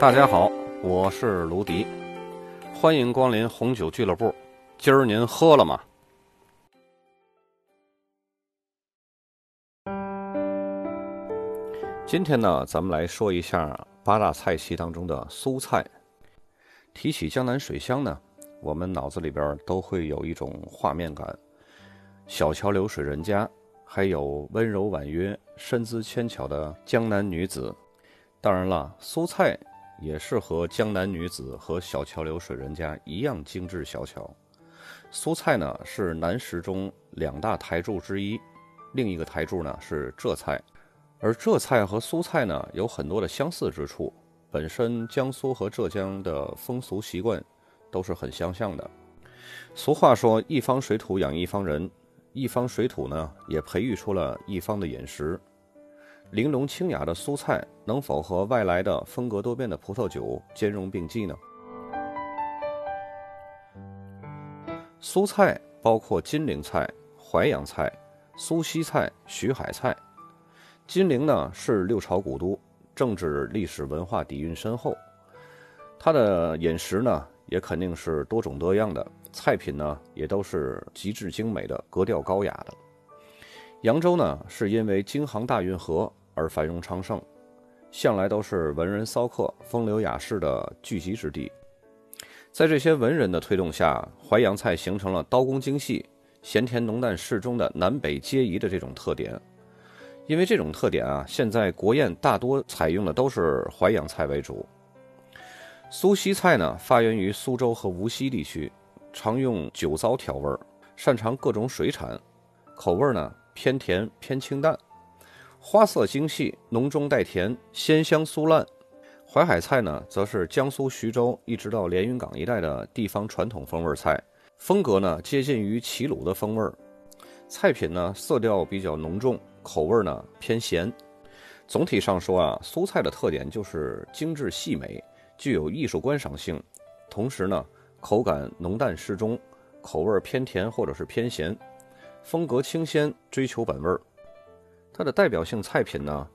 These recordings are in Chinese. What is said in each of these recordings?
大家好，我是卢迪，欢迎光临红酒俱乐部。今儿您喝了吗？今天呢，咱们来说一下八大菜系当中的苏菜。提起江南水乡呢，我们脑子里边都会有一种画面感：小桥流水人家，还有温柔婉约、身姿纤巧的江南女子。当然了，苏菜。也是和江南女子和小桥流水人家一样精致小巧。苏菜呢是南食中两大台柱之一，另一个台柱呢是浙菜，而浙菜和苏菜呢有很多的相似之处。本身江苏和浙江的风俗习惯都是很相像的。俗话说一方水土养一方人，一方水土呢也培育出了一方的饮食。玲珑清雅的苏菜能否和外来的风格多变的葡萄酒兼容并济呢？苏菜包括金陵菜、淮扬菜、苏锡菜、徐海菜。金陵呢是六朝古都，政治、历史、文化底蕴深厚，它的饮食呢也肯定是多种多样的，菜品呢也都是极致精美的、格调高雅的。扬州呢是因为京杭大运河。而繁荣昌盛，向来都是文人骚客、风流雅士的聚集之地。在这些文人的推动下，淮扬菜形成了刀工精细、咸甜浓淡适中的南北皆宜的这种特点。因为这种特点啊，现在国宴大多采用的都是淮扬菜为主。苏锡菜呢，发源于苏州和无锡地区，常用酒糟调味，擅长各种水产，口味呢偏甜偏清淡。花色精细，浓中带甜，鲜香酥烂。淮海菜呢，则是江苏徐州一直到连云港一带的地方传统风味菜，风格呢接近于齐鲁的风味儿。菜品呢色调比较浓重，口味呢偏咸。总体上说啊，苏菜的特点就是精致细美，具有艺术观赏性，同时呢口感浓淡适中，口味偏甜或者是偏咸，风格清鲜，追求本味儿。它的代表性菜品呢，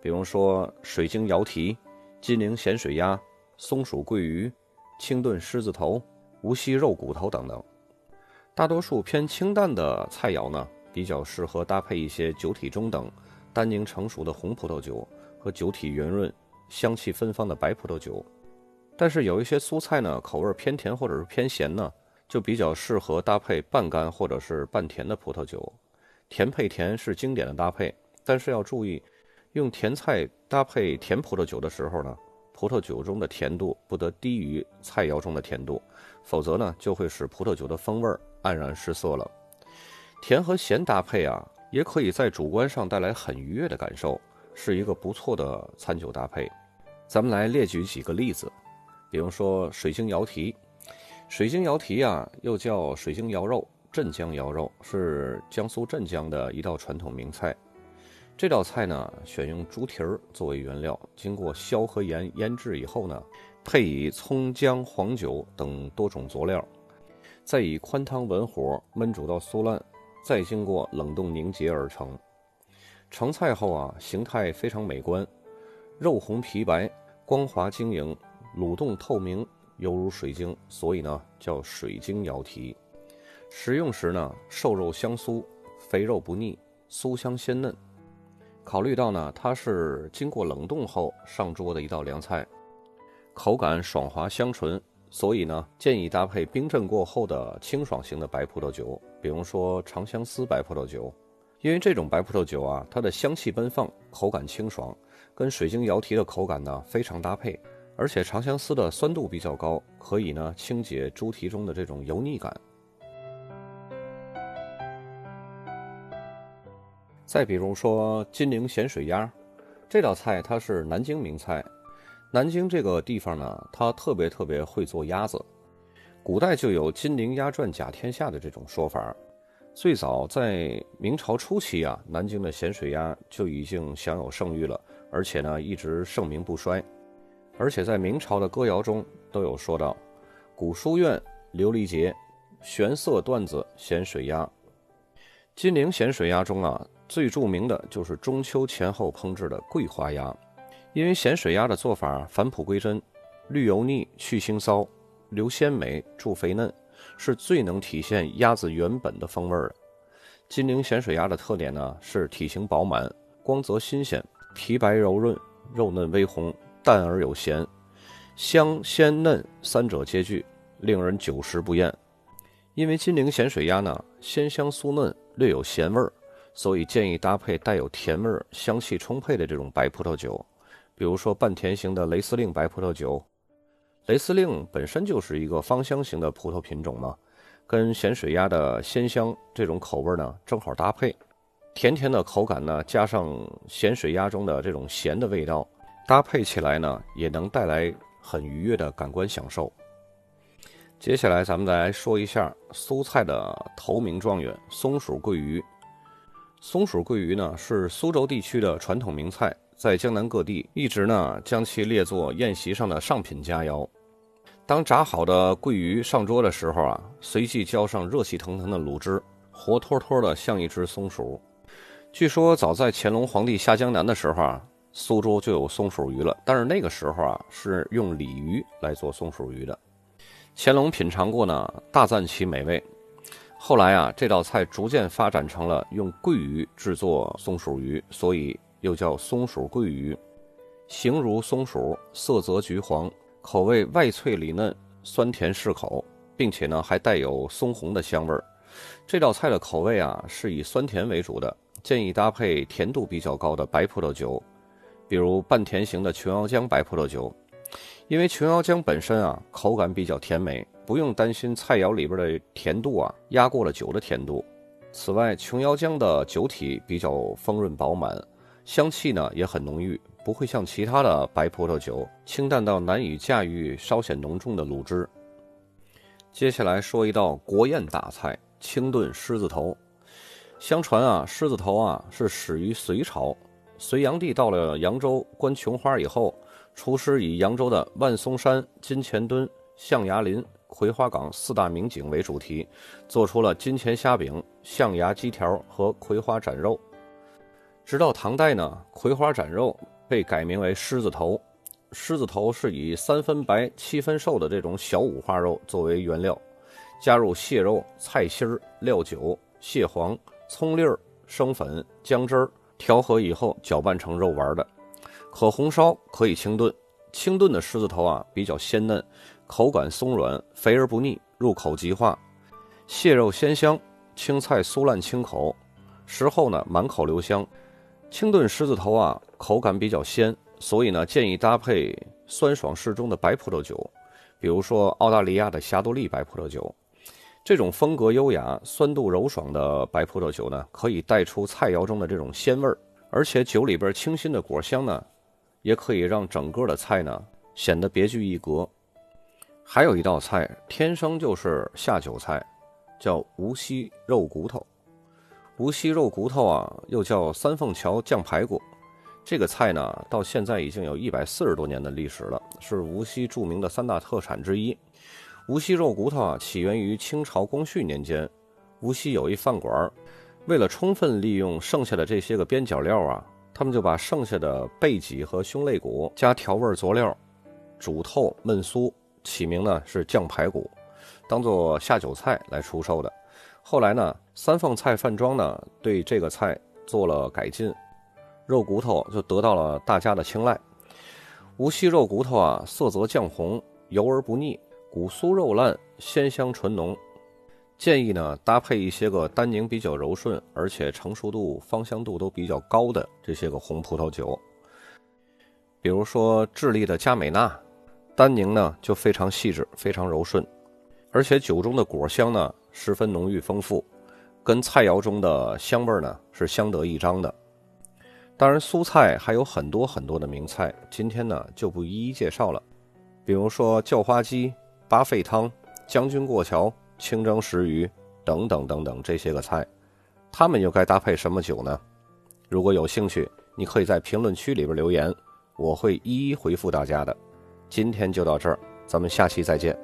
比如说水晶瑶蹄、金陵咸水鸭、松鼠桂鱼、清炖狮子头、无锡肉骨头等等。大多数偏清淡的菜肴呢，比较适合搭配一些酒体中等、单宁成熟的红葡萄酒和酒体圆润、香气芬芳的白葡萄酒。但是有一些蔬菜呢，口味偏甜或者是偏咸呢，就比较适合搭配半干或者是半甜的葡萄酒。甜配甜是经典的搭配。但是要注意，用甜菜搭配甜葡萄酒的时候呢，葡萄酒中的甜度不得低于菜肴中的甜度，否则呢就会使葡萄酒的风味黯然失色了。甜和咸搭配啊，也可以在主观上带来很愉悦的感受，是一个不错的餐酒搭配。咱们来列举几个例子，比如说水晶瑶蹄，水晶瑶蹄啊，又叫水晶瑶肉、镇江瑶肉，是江苏镇江的一道传统名菜。这道菜呢，选用猪蹄儿作为原料，经过硝和盐腌制以后呢，配以葱姜黄酒等多种佐料，再以宽汤文火焖煮到酥烂，再经过冷冻凝结而成。成菜后啊，形态非常美观，肉红皮白，光滑晶莹，卤动透明，犹如水晶，所以呢叫水晶瑶蹄。食用时呢，瘦肉香酥，肥肉不腻，酥香鲜嫩。考虑到呢，它是经过冷冻后上桌的一道凉菜，口感爽滑香醇，所以呢，建议搭配冰镇过后的清爽型的白葡萄酒，比如说长相思白葡萄酒。因为这种白葡萄酒啊，它的香气奔放，口感清爽，跟水晶瑶蹄的口感呢非常搭配。而且长相思的酸度比较高，可以呢清洁猪蹄中的这种油腻感。再比如说金陵咸水鸭，这道菜它是南京名菜。南京这个地方呢，它特别特别会做鸭子。古代就有“金陵鸭传甲天下”的这种说法。最早在明朝初期啊，南京的咸水鸭就已经享有盛誉了，而且呢一直盛名不衰。而且在明朝的歌谣中都有说到：“古书院琉璃节，玄色段子咸水鸭。”金陵咸水鸭中啊。最著名的就是中秋前后烹制的桂花鸭，因为咸水鸭的做法返璞归真，绿油腻、去腥骚、留鲜美、助肥嫩，是最能体现鸭子原本的风味的。金陵咸水鸭的特点呢是体型饱满、光泽新鲜、皮白柔润、肉嫩微红、淡而有咸，香鲜嫩三者皆具，令人久食不厌。因为金陵咸水鸭呢鲜香酥嫩，略有咸味儿，所以建议搭配带有甜味儿、香气充沛的这种白葡萄酒，比如说半甜型的雷司令白葡萄酒。雷司令本身就是一个芳香型的葡萄品种嘛。跟咸水鸭的鲜香这种口味呢正好搭配，甜甜的口感呢加上咸水鸭中的这种咸的味道，搭配起来呢也能带来很愉悦的感官享受。接下来咱们来说一下苏菜的头名状元松鼠桂鱼。松鼠桂鱼呢是苏州地区的传统名菜，在江南各地一直呢将其列作宴席上的上品佳肴。当炸好的桂鱼上桌的时候啊，随即浇上热气腾腾的卤汁，活脱脱的像一只松鼠。据说早在乾隆皇帝下江南的时候啊，苏州就有松鼠鱼了，但是那个时候啊是用鲤鱼来做松鼠鱼的。乾隆品尝过呢，大赞其美味。后来啊，这道菜逐渐发展成了用桂鱼制作松鼠鱼，所以又叫松鼠桂鱼。形如松鼠，色泽橘黄。口味外脆里嫩，酸甜适口，并且呢还带有松红的香味儿。这道菜的口味啊是以酸甜为主的，建议搭配甜度比较高的白葡萄酒，比如半甜型的琼瑶浆白葡萄酒。因为琼瑶浆本身啊口感比较甜美，不用担心菜肴里边的甜度啊压过了酒的甜度。此外，琼瑶浆的酒体比较丰润饱满，香气呢也很浓郁。不会像其他的白葡萄酒清淡到难以驾驭稍显浓重的卤汁。接下来说一道国宴大菜——清炖狮子头。相传啊，狮子头啊是始于隋朝，隋炀帝到了扬州观琼花以后，厨师以扬州的万松山、金钱墩、象牙林、葵花岗四大名景为主题，做出了金钱虾饼、象牙鸡条和葵花斩肉。直到唐代呢，葵花斩肉。被改名为狮子头，狮子头是以三分白七分瘦的这种小五花肉作为原料，加入蟹肉、菜心儿、料酒、蟹黄、葱粒儿、生粉、姜汁儿调和以后搅拌成肉丸的，可红烧可以清炖。清炖的狮子头啊比较鲜嫩，口感松软，肥而不腻，入口即化。蟹肉鲜香，青菜酥烂清口，食后呢满口留香。清炖狮子头啊，口感比较鲜，所以呢，建议搭配酸爽适中的白葡萄酒，比如说澳大利亚的霞多丽白葡萄酒。这种风格优雅、酸度柔爽的白葡萄酒呢，可以带出菜肴中的这种鲜味儿，而且酒里边清新的果香呢，也可以让整个的菜呢显得别具一格。还有一道菜，天生就是下酒菜，叫无锡肉骨头。无锡肉骨头啊，又叫三凤桥酱排骨，这个菜呢，到现在已经有一百四十多年的历史了，是无锡著名的三大特产之一。无锡肉骨头啊，起源于清朝光绪年间，无锡有一饭馆，为了充分利用剩下的这些个边角料啊，他们就把剩下的背脊和胸肋骨加调味佐料，煮透焖酥，起名呢是酱排骨，当做下酒菜来出售的。后来呢，三凤菜饭庄呢对这个菜做了改进，肉骨头就得到了大家的青睐。无锡肉骨头啊，色泽酱红，油而不腻，骨酥肉烂，鲜香醇浓。建议呢搭配一些个单宁比较柔顺，而且成熟度、芳香度都比较高的这些个红葡萄酒，比如说智利的佳美纳，单宁呢就非常细致，非常柔顺，而且酒中的果香呢。十分浓郁丰富，跟菜肴中的香味呢是相得益彰的。当然，苏菜还有很多很多的名菜，今天呢就不一一介绍了。比如说叫花鸡、八沸汤、将军过桥、清蒸石鱼等等等等这些个菜，他们又该搭配什么酒呢？如果有兴趣，你可以在评论区里边留言，我会一一回复大家的。今天就到这儿，咱们下期再见。